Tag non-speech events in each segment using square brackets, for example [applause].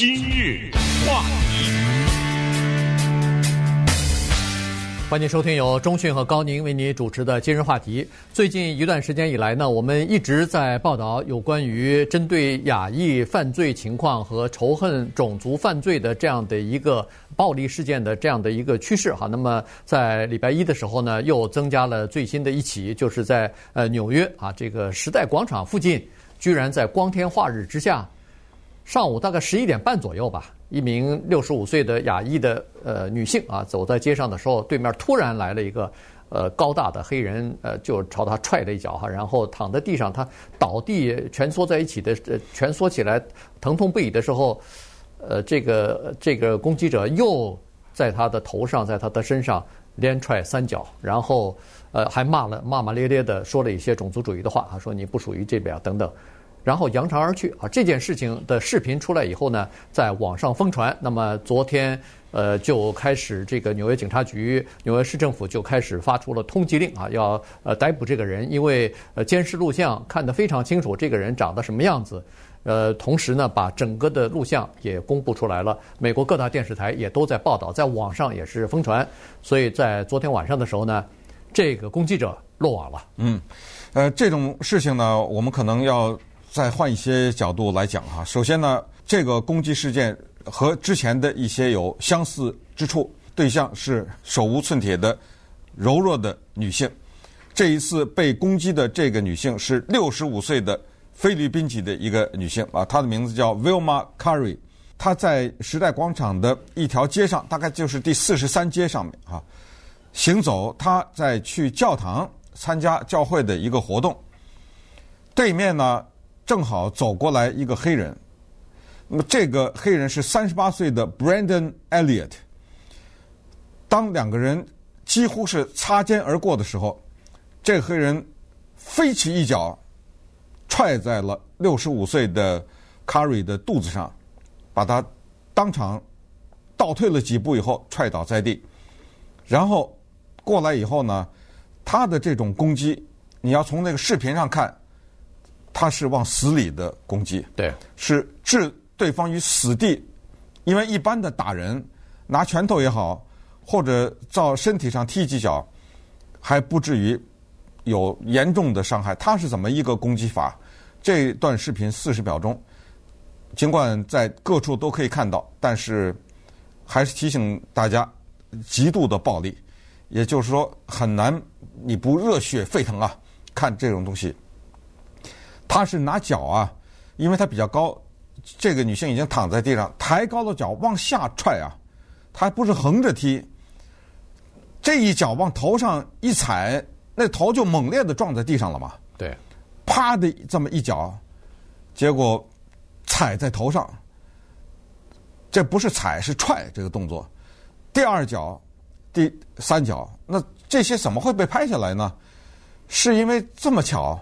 今日话题，欢迎收听由中讯和高宁为你主持的今日话题。最近一段时间以来呢，我们一直在报道有关于针对亚裔犯罪情况和仇恨种族犯罪的这样的一个暴力事件的这样的一个趋势哈。那么在礼拜一的时候呢，又增加了最新的一起，就是在呃纽约啊这个时代广场附近，居然在光天化日之下。上午大概十一点半左右吧，一名六十五岁的亚裔的呃女性啊，走在街上的时候，对面突然来了一个呃高大的黑人，呃就朝她踹了一脚哈，然后躺在地上，她倒地蜷缩在一起的，呃蜷缩起来疼痛不已的时候，呃这个这个攻击者又在她的头上，在她的身上连踹三脚，然后呃还骂了骂骂咧咧的说了一些种族主义的话啊，说你不属于这边等等。然后扬长而去啊！这件事情的视频出来以后呢，在网上疯传。那么昨天，呃，就开始这个纽约警察局、纽约市政府就开始发出了通缉令啊，要呃逮捕这个人，因为呃监视录像看得非常清楚，这个人长得什么样子。呃，同时呢，把整个的录像也公布出来了。美国各大电视台也都在报道，在网上也是疯传。所以在昨天晚上的时候呢，这个攻击者落网了。嗯，呃，这种事情呢，我们可能要。再换一些角度来讲哈，首先呢，这个攻击事件和之前的一些有相似之处，对象是手无寸铁的柔弱的女性。这一次被攻击的这个女性是六十五岁的菲律宾籍的一个女性啊，她的名字叫 Vilma Curry，她在时代广场的一条街上，大概就是第四十三街上面啊，行走，她在去教堂参加教会的一个活动，对面呢。正好走过来一个黑人，那么这个黑人是三十八岁的 Brandon Elliott。当两个人几乎是擦肩而过的时候，这个黑人飞起一脚，踹在了六十五岁的 Curry 的肚子上，把他当场倒退了几步以后踹倒在地。然后过来以后呢，他的这种攻击，你要从那个视频上看。他是往死里的攻击，对，是置对方于死地，因为一般的打人，拿拳头也好，或者照身体上踢几脚，还不至于有严重的伤害。他是怎么一个攻击法？这段视频四十秒钟，尽管在各处都可以看到，但是还是提醒大家，极度的暴力，也就是说很难你不热血沸腾啊，看这种东西。他是拿脚啊，因为他比较高，这个女性已经躺在地上，抬高了脚往下踹啊，他还不是横着踢，这一脚往头上一踩，那头就猛烈的撞在地上了嘛。对，啪的这么一脚，结果踩在头上，这不是踩是踹这个动作，第二脚、第三脚，那这些怎么会被拍下来呢？是因为这么巧。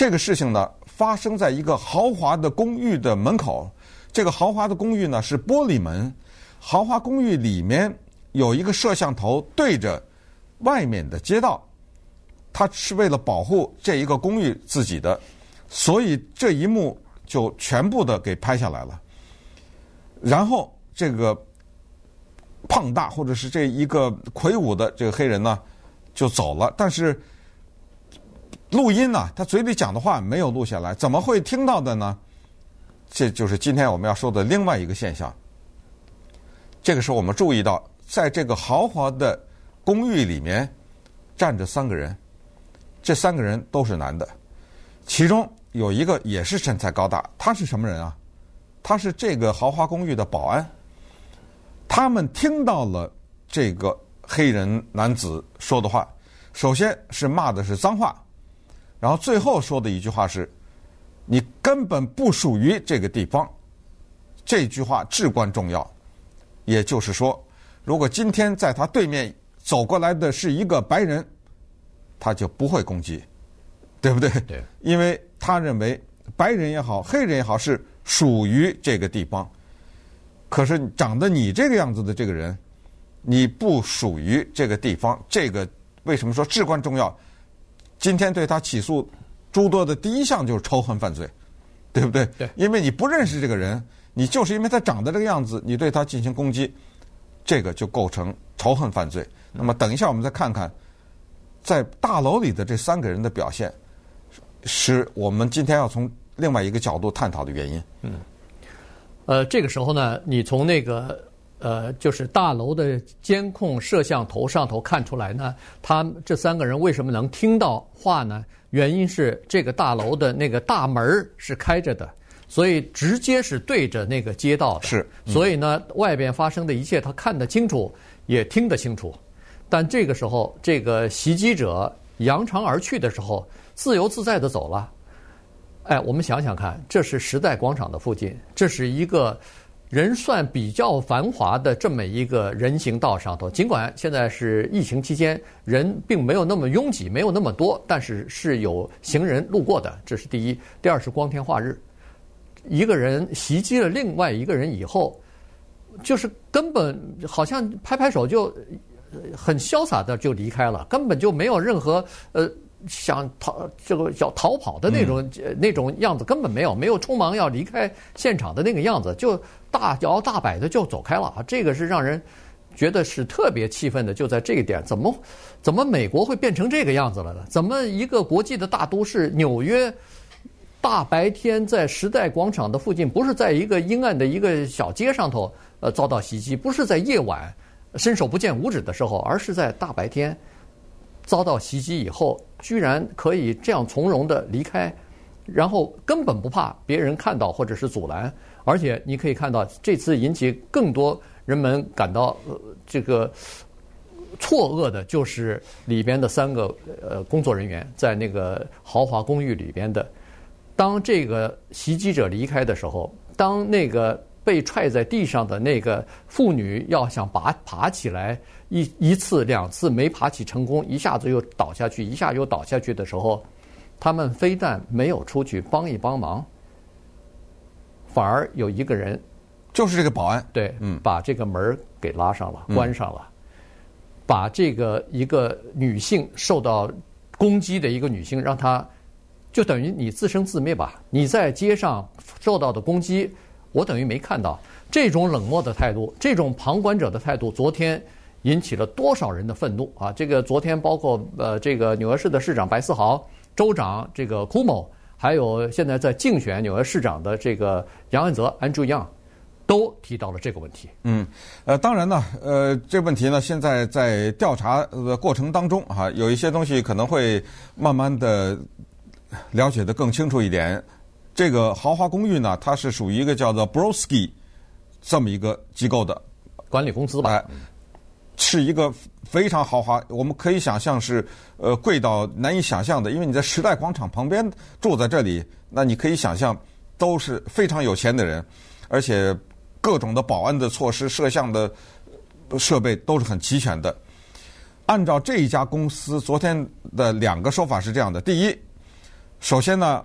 这个事情呢，发生在一个豪华的公寓的门口。这个豪华的公寓呢是玻璃门，豪华公寓里面有一个摄像头对着外面的街道，它是为了保护这一个公寓自己的，所以这一幕就全部的给拍下来了。然后这个胖大或者是这一个魁梧的这个黑人呢就走了，但是。录音呢、他嘴里讲的话没有录下来，怎么会听到的呢？这就是今天我们要说的另外一个现象。这个时候我们注意到，在这个豪华的公寓里面站着三个人，这三个人都是男的，其中有一个也是身材高大。他是什么人啊？他是这个豪华公寓的保安。他们听到了这个黑人男子说的话，首先是骂的是脏话。然后最后说的一句话是：“你根本不属于这个地方。”这句话至关重要。也就是说，如果今天在他对面走过来的是一个白人，他就不会攻击，对不对？对。因为他认为白人也好，黑人也好是属于这个地方。可是长得你这个样子的这个人，你不属于这个地方。这个为什么说至关重要？今天对他起诉诸多的第一项就是仇恨犯罪，对不对？对，因为你不认识这个人，你就是因为他长得这个样子，你对他进行攻击，这个就构成仇恨犯罪。那么等一下我们再看看，在大楼里的这三个人的表现，是我们今天要从另外一个角度探讨的原因。嗯，呃，这个时候呢，你从那个。呃，就是大楼的监控摄像头上头看出来呢，他这三个人为什么能听到话呢？原因是这个大楼的那个大门是开着的，所以直接是对着那个街道的。是，嗯、所以呢，外边发生的一切他看得清楚，也听得清楚。但这个时候，这个袭击者扬长而去的时候，自由自在的走了。哎，我们想想看，这是时代广场的附近，这是一个。人算比较繁华的这么一个人行道上头，尽管现在是疫情期间，人并没有那么拥挤，没有那么多，但是是有行人路过的，这是第一。第二是光天化日，一个人袭击了另外一个人以后，就是根本好像拍拍手就很潇洒的就离开了，根本就没有任何呃。想逃这个叫逃跑的那种、嗯、那种样子根本没有，没有匆忙要离开现场的那个样子，就大摇大摆的就走开了啊！这个是让人觉得是特别气愤的，就在这个点，怎么怎么美国会变成这个样子了呢？怎么一个国际的大都市纽约，大白天在时代广场的附近，不是在一个阴暗的一个小街上头呃遭到袭击，不是在夜晚伸手不见五指的时候，而是在大白天。遭到袭击以后，居然可以这样从容的离开，然后根本不怕别人看到或者是阻拦，而且你可以看到这次引起更多人们感到呃这个错愕的，就是里边的三个呃工作人员在那个豪华公寓里边的，当这个袭击者离开的时候，当那个被踹在地上的那个妇女要想拔爬起来。一一次两次没爬起成功，一下子又倒下去，一下又倒下去的时候，他们非但没有出去帮一帮忙，反而有一个人，就是这个保安，对，嗯，把这个门给拉上了，关上了，把这个一个女性受到攻击的一个女性，让她就等于你自生自灭吧。你在街上受到的攻击，我等于没看到。这种冷漠的态度，这种旁观者的态度，昨天。引起了多少人的愤怒啊！这个昨天包括呃，这个纽约市的市长白思豪、州长这个库莫，还有现在在竞选纽约市长的这个杨安泽 Andrew Yang，都提到了这个问题。嗯，呃，当然呢，呃，这个问题呢，现在在调查的过程当中哈，有一些东西可能会慢慢的了解的更清楚一点。这个豪华公寓呢，它是属于一个叫做 Brodsky 这么一个机构的管理公司吧。是一个非常豪华，我们可以想象是呃贵到难以想象的。因为你在时代广场旁边住在这里，那你可以想象都是非常有钱的人，而且各种的保安的措施、摄像的设备都是很齐全的。按照这一家公司昨天的两个说法是这样的：第一，首先呢，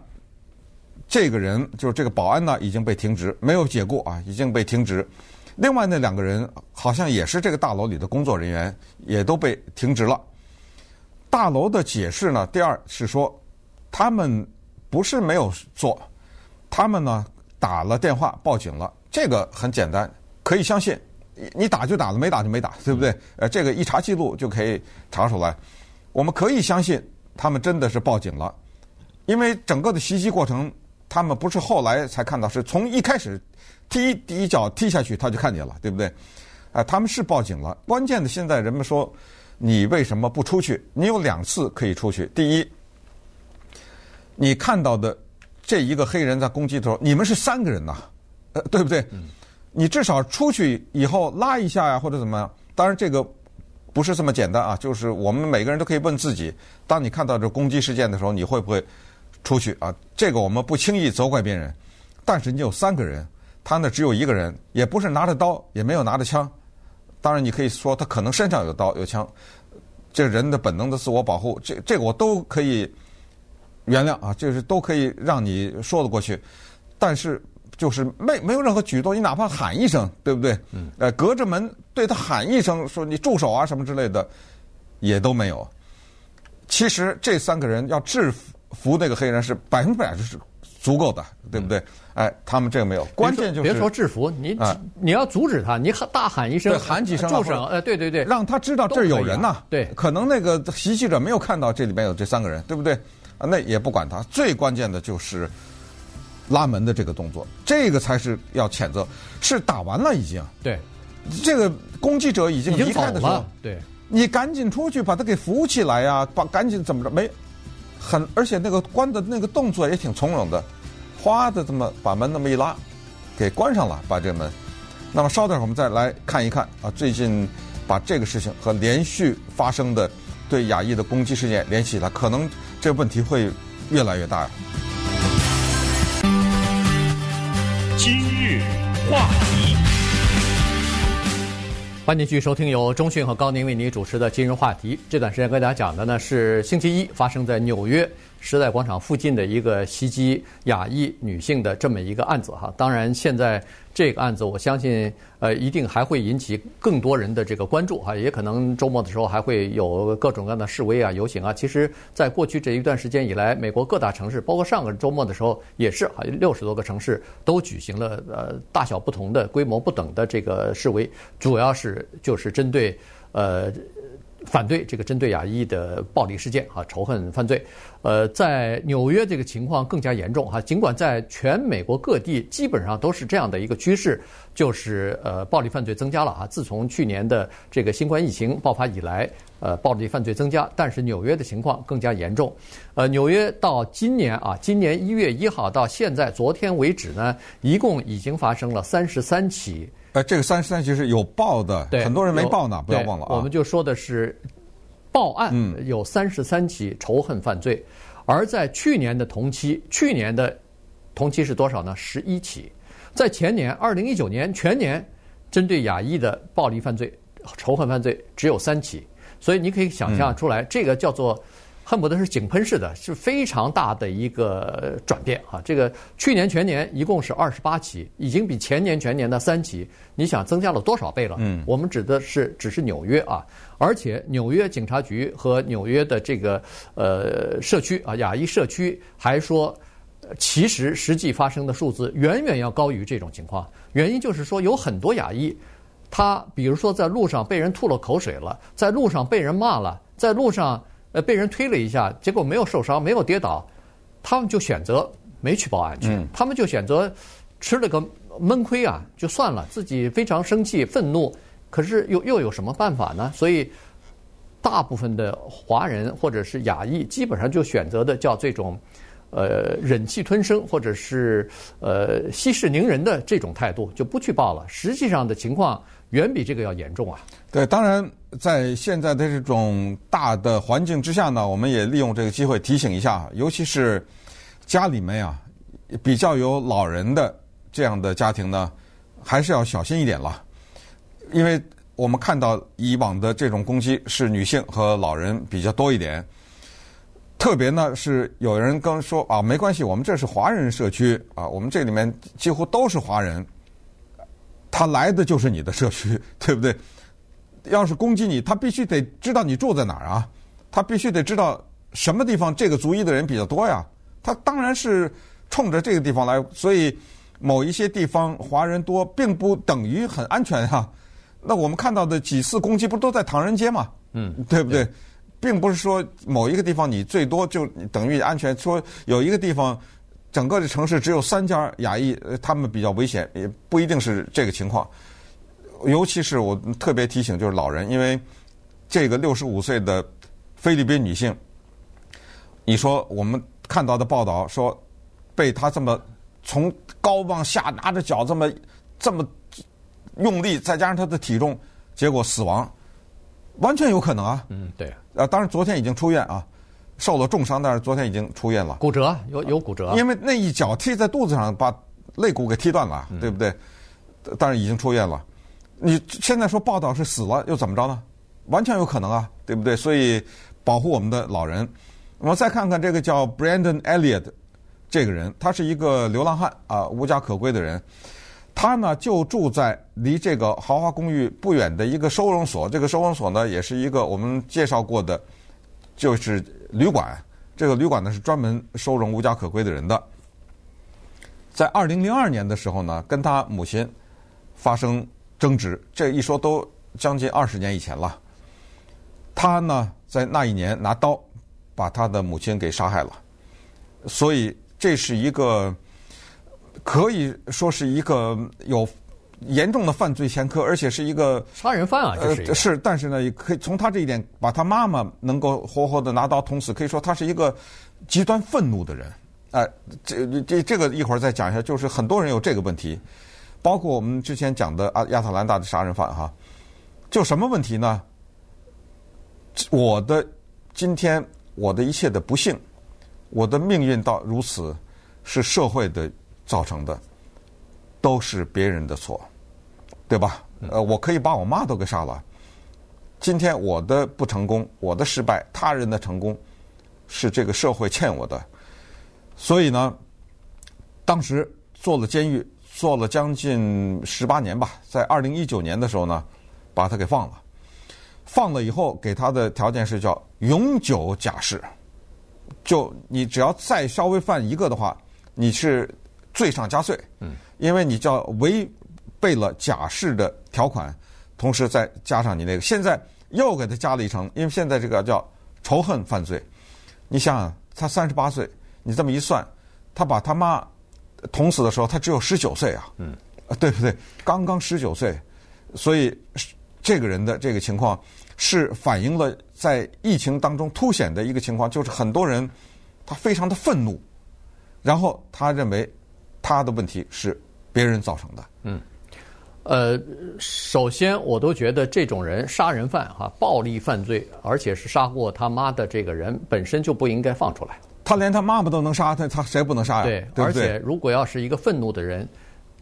这个人就是这个保安呢已经被停职，没有解雇啊，已经被停职。另外那两个人好像也是这个大楼里的工作人员，也都被停职了。大楼的解释呢，第二是说，他们不是没有做，他们呢打了电话报警了，这个很简单，可以相信。你打就打了，没打就没打，对不对？呃，这个一查记录就可以查出来。我们可以相信他们真的是报警了，因为整个的袭击过程，他们不是后来才看到，是从一开始。踢第一脚踢下去，他就看见了，对不对？啊，他们是报警了。关键的现在人们说，你为什么不出去？你有两次可以出去。第一，你看到的这一个黑人在攻击的时候，你们是三个人呐，呃，对不对？你至少出去以后拉一下呀，或者怎么样？当然这个不是这么简单啊。就是我们每个人都可以问自己：当你看到这攻击事件的时候，你会不会出去啊？这个我们不轻易责怪别人。但是你有三个人。他那只有一个人，也不是拿着刀，也没有拿着枪。当然，你可以说他可能身上有刀有枪，这人的本能的自我保护，这这个我都可以原谅啊，就是都可以让你说得过去。但是就是没没有任何举动，你哪怕喊一声，对不对？嗯。呃，隔着门对他喊一声，说你住手啊什么之类的，也都没有。其实这三个人要制服那个黑人是百分之百是足够的，对不对？哎，他们这个没有，关键就是别说制服，你你要阻止他，你喊大喊一声，喊几声，助手，呃，对对对，让他知道这儿有人呐。对，可能那个袭击者没有看到这里面有这三个人，对不对？啊，那也不管他，最关键的就是拉门的这个动作，这个才是要谴责。是打完了已经，对，这个攻击者已经离开的时候，对，你赶紧出去把他给扶起来呀，把赶紧怎么着没？很，而且那个关的那个动作也挺从容的，哗的这么把门那么一拉，给关上了，把这门。那么稍等我们再来看一看啊，最近把这个事情和连续发生的对亚裔的攻击事件联系起来，可能这问题会越来越大。今日话题。欢迎继续收听由中讯和高宁为您主持的今日话题。这段时间跟大家讲的呢是星期一发生在纽约时代广场附近的一个袭击亚裔女性的这么一个案子哈。当然，现在这个案子我相信呃一定还会引起更多人的这个关注哈，也可能周末的时候还会有各种各样的示威啊、游行啊。其实，在过去这一段时间以来，美国各大城市，包括上个周末的时候也是哈，六十多个城市都举行了呃大小不同的、规模不等的这个示威，主要是就是针对呃。反对这个针对亚裔的暴力事件啊，仇恨犯罪，呃，在纽约这个情况更加严重哈。尽管在全美国各地基本上都是这样的一个趋势，就是呃暴力犯罪增加了啊。自从去年的这个新冠疫情爆发以来，呃，暴力犯罪增加，但是纽约的情况更加严重。呃，纽约到今年啊，今年一月一号到现在昨天为止呢，一共已经发生了三十三起。呃，这个三十三其实有报的，很多人没报呢，不要忘了啊。我们就说的是报案有三十三起仇恨犯罪，嗯、而在去年的同期，去年的同期是多少呢？十一起。在前年二零一九年全年，针对亚裔的暴力犯罪、仇恨犯罪只有三起，所以你可以想象出来，嗯、这个叫做。恨不得是井喷式的，是非常大的一个转变啊！这个去年全年一共是二十八起，已经比前年全年的三起，你想增加了多少倍了？嗯，我们指的是只是纽约啊，而且纽约警察局和纽约的这个呃社区啊亚裔社区还说，其实实际发生的数字远远要高于这种情况。原因就是说有很多亚裔，他比如说在路上被人吐了口水了，在路上被人骂了，在路上。呃，被人推了一下，结果没有受伤，没有跌倒，他们就选择没去报案去，嗯、他们就选择吃了个闷亏啊，就算了，自己非常生气、愤怒，可是又又有什么办法呢？所以，大部分的华人或者是亚裔，基本上就选择的叫这种，呃，忍气吞声或者是呃息事宁人的这种态度，就不去报了。实际上的情况远比这个要严重啊。对，当然。在现在的这种大的环境之下呢，我们也利用这个机会提醒一下，尤其是家里面啊比较有老人的这样的家庭呢，还是要小心一点了。因为我们看到以往的这种攻击是女性和老人比较多一点，特别呢是有人跟说啊，没关系，我们这是华人社区啊，我们这里面几乎都是华人，他来的就是你的社区，[laughs] 对不对？要是攻击你，他必须得知道你住在哪儿啊，他必须得知道什么地方这个族裔的人比较多呀。他当然是冲着这个地方来，所以某一些地方华人多，并不等于很安全哈。那我们看到的几次攻击，不都在唐人街吗？嗯，对不对？对，并不是说某一个地方你最多就等于安全，说有一个地方整个的城市只有三家亚裔，他们比较危险，也不一定是这个情况。尤其是我特别提醒，就是老人，因为这个六十五岁的菲律宾女性，你说我们看到的报道说，被他这么从高往下拿着脚这么这么用力，再加上他的体重，结果死亡，完全有可能啊。嗯，对。啊，当然昨天已经出院啊，受了重伤，但是昨天已经出院了。骨折有有骨折，因为那一脚踢在肚子上，把肋骨给踢断了，对不对？但是已经出院了。你现在说报道是死了又怎么着呢？完全有可能啊，对不对？所以保护我们的老人。我们再看看这个叫 Brandon Elliott 这个人，他是一个流浪汉啊，无家可归的人。他呢就住在离这个豪华公寓不远的一个收容所。这个收容所呢也是一个我们介绍过的，就是旅馆。这个旅馆呢是专门收容无家可归的人的。在二零零二年的时候呢，跟他母亲发生争执，这一说都将近二十年以前了。他呢，在那一年拿刀把他的母亲给杀害了，所以这是一个可以说是一个有严重的犯罪前科，而且是一个杀人犯啊，这是、呃、是，但是呢，也可以从他这一点把他妈妈能够活活的拿刀捅死，可以说他是一个极端愤怒的人。哎、呃，这这这个一会儿再讲一下，就是很多人有这个问题，包括我们之前讲的亚亚特兰大的杀人犯哈，就什么问题呢？我的今天，我的一切的不幸，我的命运到如此，是社会的造成的，都是别人的错，对吧？呃，我可以把我妈都给杀了。今天我的不成功，我的失败，他人的成功，是这个社会欠我的。所以呢，当时坐了监狱，坐了将近十八年吧，在二零一九年的时候呢，把他给放了。放了以后，给他的条件是叫永久假释，就你只要再稍微犯一个的话，你是罪上加罪。嗯，因为你叫违背了假释的条款，同时再加上你那个，现在又给他加了一层，因为现在这个叫仇恨犯罪。你想想，他三十八岁，你这么一算，他把他妈捅死的时候，他只有十九岁啊。嗯，对不对？刚刚十九岁，所以。这个人的这个情况是反映了在疫情当中凸显的一个情况，就是很多人他非常的愤怒，然后他认为他的问题是别人造成的。嗯，呃，首先我都觉得这种人杀人犯哈，暴力犯罪，而且是杀过他妈的这个人本身就不应该放出来。他连他妈妈都能杀，他他谁不能杀呀？对，对对？而且如果要是一个愤怒的人。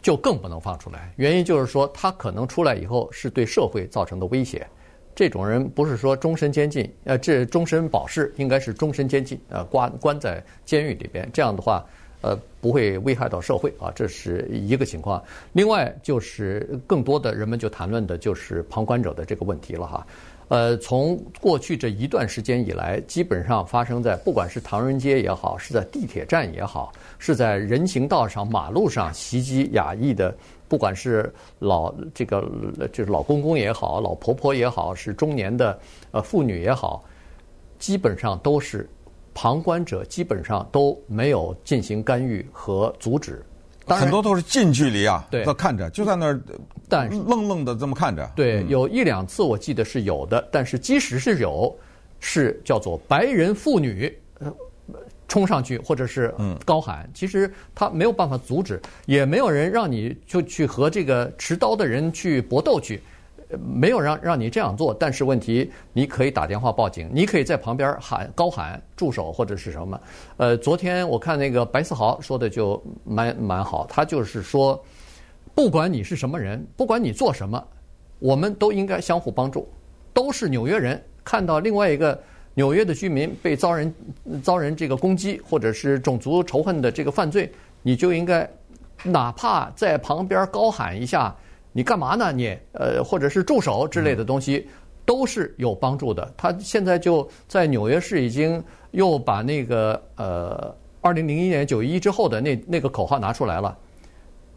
就更不能放出来，原因就是说他可能出来以后是对社会造成的威胁。这种人不是说终身监禁，呃，这终身保释应该是终身监禁，呃，关关在监狱里边。这样的话，呃，不会危害到社会啊，这是一个情况。另外就是更多的人们就谈论的就是旁观者的这个问题了哈。呃，从过去这一段时间以来，基本上发生在不管是唐人街也好，是在地铁站也好，是在人行道上、马路上袭击亚裔的，不管是老这个就是老公公也好，老婆婆也好，是中年的呃妇女也好，基本上都是旁观者，基本上都没有进行干预和阻止。很多都是近距离啊，对，在看着，就在那儿，但是愣愣的这么看着。对，有一两次我记得是有的，但是即使是有，是叫做白人妇女呃冲上去或者是高喊，其实他没有办法阻止，也没有人让你就去和这个持刀的人去搏斗去。没有让让你这样做，但是问题，你可以打电话报警，你可以在旁边喊高喊住手或者是什么。呃，昨天我看那个白思豪说的就蛮蛮好，他就是说，不管你是什么人，不管你做什么，我们都应该相互帮助，都是纽约人。看到另外一个纽约的居民被遭人遭人这个攻击，或者是种族仇恨的这个犯罪，你就应该哪怕在旁边高喊一下。你干嘛呢？你呃，或者是助手之类的东西，都是有帮助的。他现在就在纽约市已经又把那个呃，二零零一年九一一之后的那那个口号拿出来了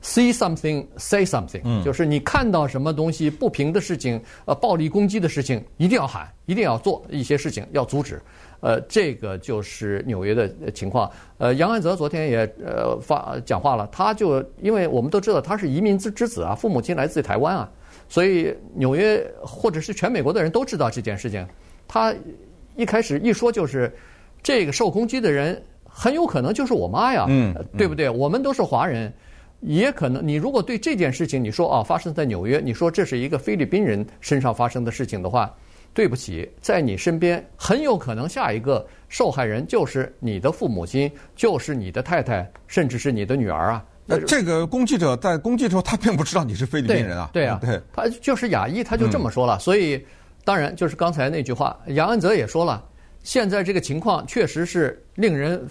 ，See something, say something，就是你看到什么东西不平的事情，呃，暴力攻击的事情，一定要喊，一定要做一些事情，要阻止。呃，这个就是纽约的情况。呃，杨安泽昨天也呃发讲话了，他就因为我们都知道他是移民之之子啊，父母亲来自台湾啊，所以纽约或者是全美国的人都知道这件事情。他一开始一说就是这个受攻击的人很有可能就是我妈呀，嗯，对不对？我们都是华人，也可能你如果对这件事情你说啊发生在纽约，你说这是一个菲律宾人身上发生的事情的话。对不起，在你身边很有可能下一个受害人就是你的父母亲，就是你的太太，甚至是你的女儿啊。那这个攻击者在攻击的时候，他并不知道你是菲律宾人啊。对，对啊，对，他就是亚裔，他就这么说了。嗯、所以，当然就是刚才那句话，杨安泽也说了，现在这个情况确实是令人，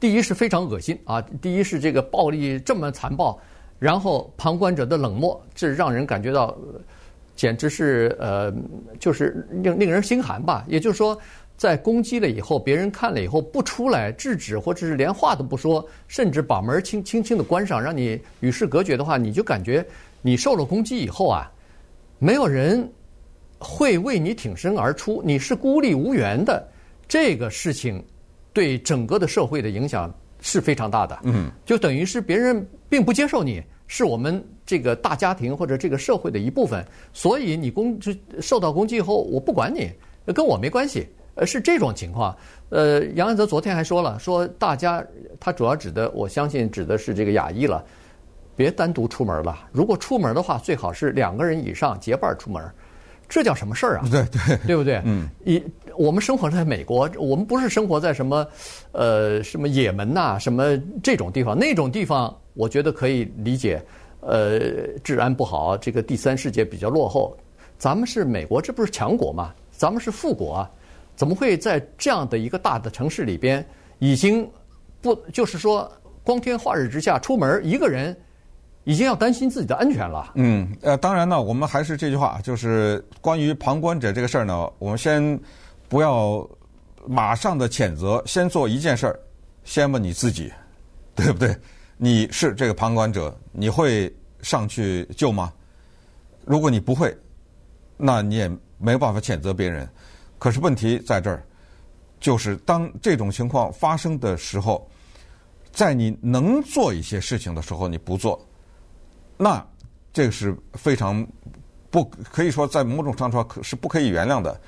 第一是非常恶心啊，第一是这个暴力这么残暴，然后旁观者的冷漠，这让人感觉到。简直是呃，就是令令人心寒吧。也就是说，在攻击了以后，别人看了以后不出来制止，或者是连话都不说，甚至把门轻轻轻的关上，让你与世隔绝的话，你就感觉你受了攻击以后啊，没有人会为你挺身而出，你是孤立无援的。这个事情对整个的社会的影响是非常大的。嗯，就等于是别人并不接受你，是我们这个大家庭或者这个社会的一部分，所以你攻就受到攻击以后，我不管你，跟我没关系。呃，是这种情况。呃，杨安泽昨天还说了，说大家他主要指的，我相信指的是这个亚裔了，别单独出门了。如果出门的话，最好是两个人以上结伴出门。这叫什么事儿啊？对 [laughs] 对，对不对？嗯。一我们生活在美国，我们不是生活在什么呃什么也门呐，什么这种地方。那种地方，我觉得可以理解。呃，治安不好，这个第三世界比较落后。咱们是美国，这不是强国吗？咱们是富国啊。怎么会在这样的一个大的城市里边，已经不就是说光天化日之下出门一个人，已经要担心自己的安全了？嗯，呃，当然呢，我们还是这句话，就是关于旁观者这个事儿呢，我们先不要马上的谴责，先做一件事儿，先问你自己，对不对？你是这个旁观者，你会上去救吗？如果你不会，那你也没办法谴责别人。可是问题在这儿，就是当这种情况发生的时候，在你能做一些事情的时候你不做，那这个是非常不可以说在某种程度上是不可以原谅的。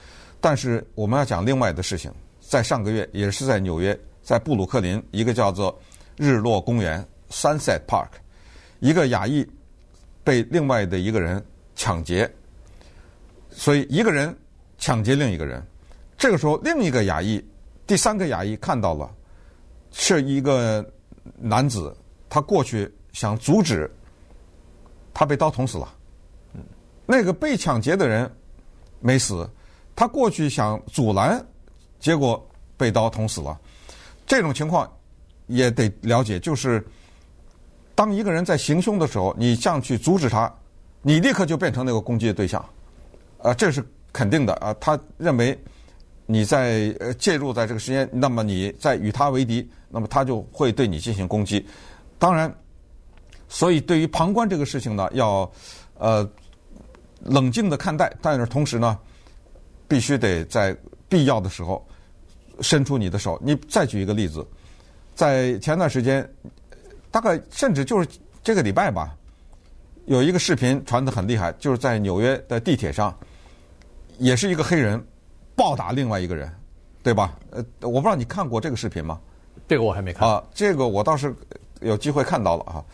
但是我们要讲另外的事情，在上个月也是在纽约，在布鲁克林一个叫做日落公园 （Sunset Park），一个亚裔被另外的一个人抢劫，所以一个人。抢劫另一个人，这个时候另一个亚裔，第三个亚裔看到了，是一个男子，他过去想阻止，他被刀捅死了。那个被抢劫的人没死，他过去想阻拦，结果被刀捅死了。这种情况也得了解，就是当一个人在行凶的时候，你想去阻止他，你立刻就变成那个攻击的对象，啊，这是。肯定的啊，他认为你在呃介入在这个时间，那么你在与他为敌，那么他就会对你进行攻击。当然，所以对于旁观这个事情呢，要呃冷静的看待，但是同时呢，必须得在必要的时候伸出你的手。你再举一个例子，在前段时间，大概甚至就是这个礼拜吧，有一个视频传得很厉害，就是在纽约的地铁上。也是一个黑人暴打另外一个人，对吧？呃，我不知道你看过这个视频吗？这个我还没看啊。这个我倒是有机会看到了啊，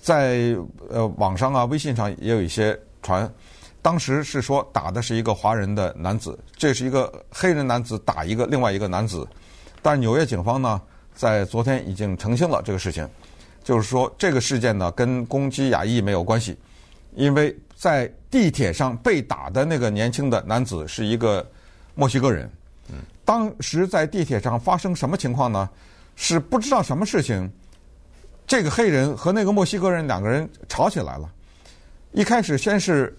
在呃网上啊、微信上也有一些传。当时是说打的是一个华人的男子，这是一个黑人男子打一个另外一个男子。但纽约警方呢，在昨天已经澄清了这个事情，就是说这个事件呢跟攻击亚裔没有关系，因为。在地铁上被打的那个年轻的男子是一个墨西哥人。当时在地铁上发生什么情况呢？是不知道什么事情，这个黑人和那个墨西哥人两个人吵起来了。一开始先是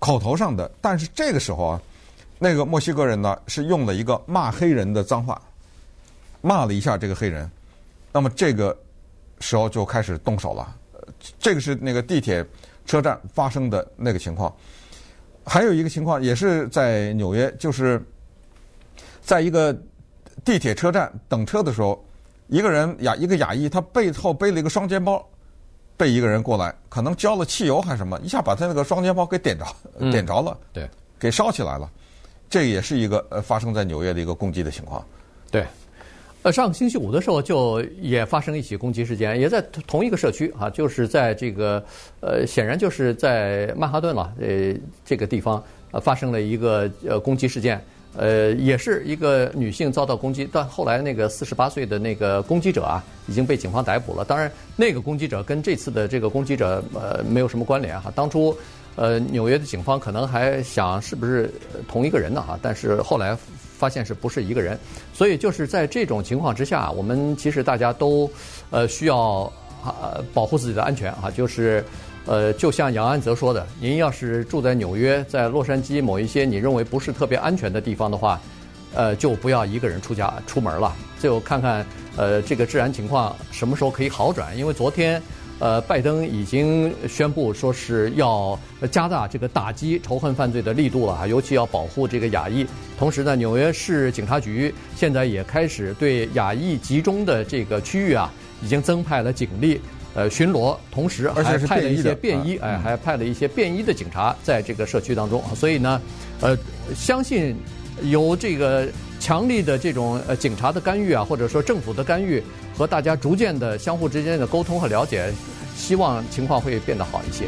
口头上的，但是这个时候啊，那个墨西哥人呢是用了一个骂黑人的脏话，骂了一下这个黑人。那么这个时候就开始动手了。这个是那个地铁。车站发生的那个情况，还有一个情况也是在纽约，就是在一个地铁车站等车的时候，一个人亚一个亚裔，他背后背了一个双肩包，被一个人过来，可能浇了汽油还是什么，一下把他那个双肩包给点着，点着了，对，给烧起来了。这也是一个呃发生在纽约的一个攻击的情况，对。呃，上个星期五的时候就也发生一起攻击事件，也在同一个社区啊，就是在这个呃，显然就是在曼哈顿了，呃，这个地方呃发生了一个呃攻击事件，呃，也是一个女性遭到攻击，但后来那个四十八岁的那个攻击者啊已经被警方逮捕了。当然，那个攻击者跟这次的这个攻击者呃没有什么关联哈。当初呃纽约的警方可能还想是不是同一个人呢哈，但是后来。发现是不是一个人，所以就是在这种情况之下，我们其实大家都呃需要啊保护自己的安全啊，就是呃就像杨安泽说的，您要是住在纽约，在洛杉矶某一些你认为不是特别安全的地方的话，呃，就不要一个人出家出门了，就看看呃这个治安情况什么时候可以好转。因为昨天，呃，拜登已经宣布说是要加大这个打击仇恨犯罪的力度了啊，尤其要保护这个亚裔。同时呢，纽约市警察局现在也开始对亚裔集中的这个区域啊，已经增派了警力。呃，巡逻，同时还派了一些便衣，哎，还派了一些便衣的警察在这个社区当中。所以呢，呃，相信有这个强力的这种呃警察的干预啊，或者说政府的干预和大家逐渐的相互之间的沟通和了解，希望情况会变得好一些。